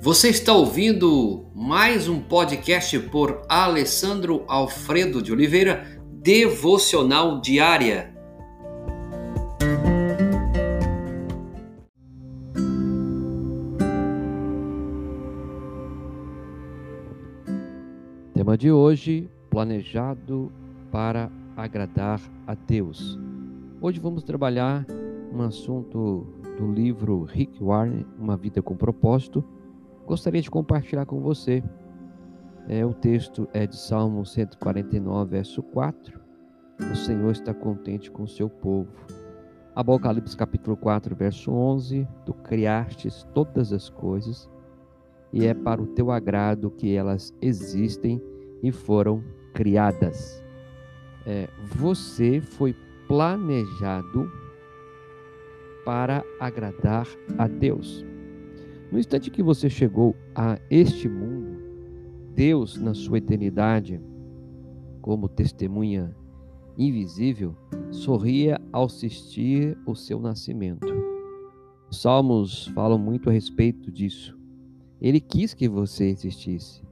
Você está ouvindo mais um podcast por Alessandro Alfredo de Oliveira, Devocional Diária. Tema de hoje: planejado para agradar a Deus. Hoje vamos trabalhar um assunto do livro Rick Warren, Uma Vida com Propósito. Gostaria de compartilhar com você. É, o texto é de Salmo 149, verso 4. O Senhor está contente com o seu povo. Apocalipse capítulo 4, verso 11. Tu criastes todas as coisas e é para o teu agrado que elas existem e foram criadas. É, você foi planejado para agradar a Deus. No instante que você chegou a este mundo, Deus, na sua eternidade, como testemunha invisível, sorria ao assistir o seu nascimento. Os Salmos falam muito a respeito disso. Ele quis que você existisse.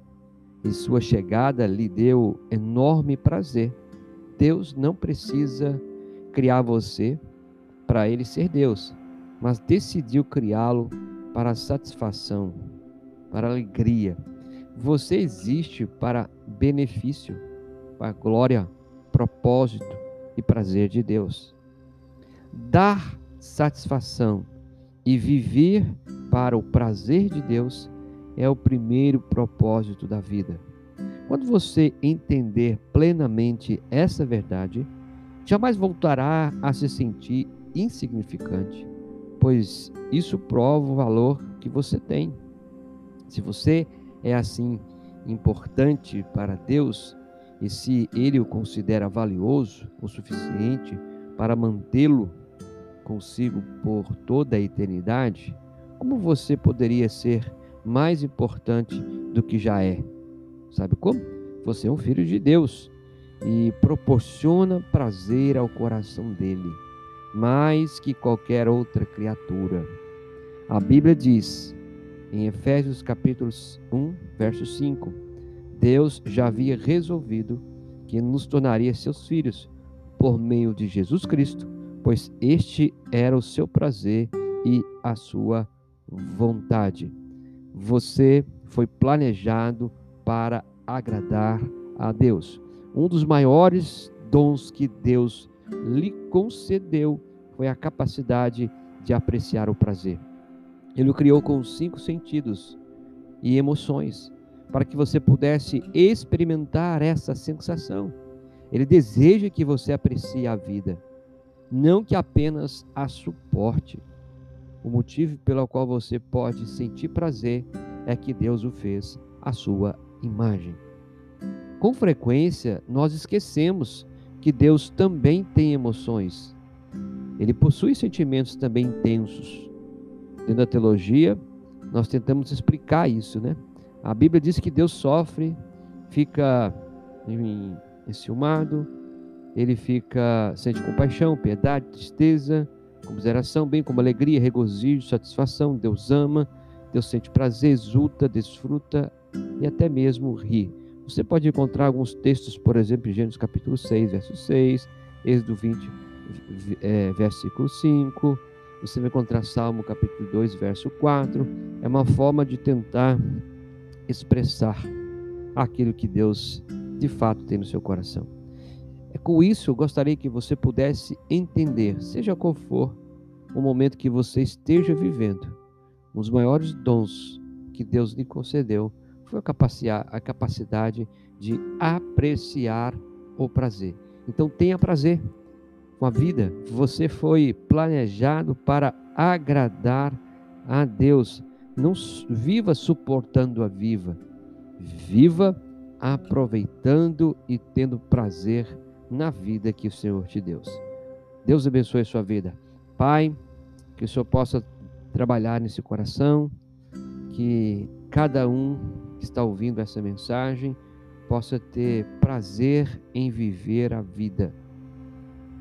E sua chegada lhe deu enorme prazer. Deus não precisa criar você para ele ser Deus, mas decidiu criá-lo para satisfação, para alegria. Você existe para benefício, para glória, propósito e prazer de Deus. Dar satisfação e viver para o prazer de Deus é o primeiro propósito da vida. Quando você entender plenamente essa verdade, jamais voltará a se sentir insignificante, pois isso prova o valor que você tem. Se você é assim importante para Deus e se ele o considera valioso o suficiente para mantê-lo consigo por toda a eternidade, como você poderia ser mais importante do que já é. Sabe como? Você é um filho de Deus e proporciona prazer ao coração dele, mais que qualquer outra criatura. A Bíblia diz, em Efésios capítulo 1, verso 5, Deus já havia resolvido que nos tornaria seus filhos por meio de Jesus Cristo, pois este era o seu prazer e a sua vontade. Você foi planejado para agradar a Deus. Um dos maiores dons que Deus lhe concedeu foi a capacidade de apreciar o prazer. Ele o criou com cinco sentidos e emoções, para que você pudesse experimentar essa sensação. Ele deseja que você aprecie a vida, não que apenas a suporte. O motivo pelo qual você pode sentir prazer é que Deus o fez à sua imagem. Com frequência, nós esquecemos que Deus também tem emoções. Ele possui sentimentos também intensos. Dentro da teologia, nós tentamos explicar isso, né? A Bíblia diz que Deus sofre, fica enciumado, ele fica sente compaixão, piedade, tristeza, Comiseração, bem como alegria, regozijo, satisfação. Deus ama, Deus sente prazer, exulta, desfruta e até mesmo ri. Você pode encontrar alguns textos, por exemplo, em Gênesis capítulo 6, verso 6, Êxodo 20, é, versículo 5. Você vai encontrar Salmo capítulo 2, verso 4. É uma forma de tentar expressar aquilo que Deus de fato tem no seu coração. É com isso eu gostaria que você pudesse entender, seja qual for o momento que você esteja vivendo, um dos maiores dons que Deus lhe concedeu foi a capacidade de apreciar o prazer. Então tenha prazer com a vida. Você foi planejado para agradar a Deus. Não viva suportando a viva. Viva aproveitando e tendo prazer na vida que o Senhor te deu. Deus abençoe a sua vida. Pai, que o Senhor possa trabalhar nesse coração, que cada um que está ouvindo essa mensagem possa ter prazer em viver a vida.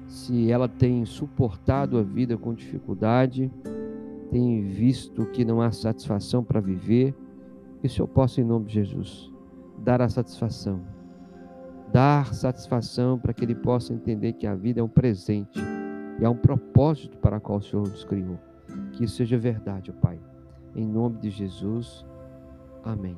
Se ela tem suportado a vida com dificuldade, tem visto que não há satisfação para viver, Que o Senhor possa, em nome de Jesus, dar a satisfação. Dar satisfação para que ele possa entender que a vida é um presente e há um propósito para o qual o Senhor nos criou. Que isso seja verdade, Pai. Em nome de Jesus. Amém.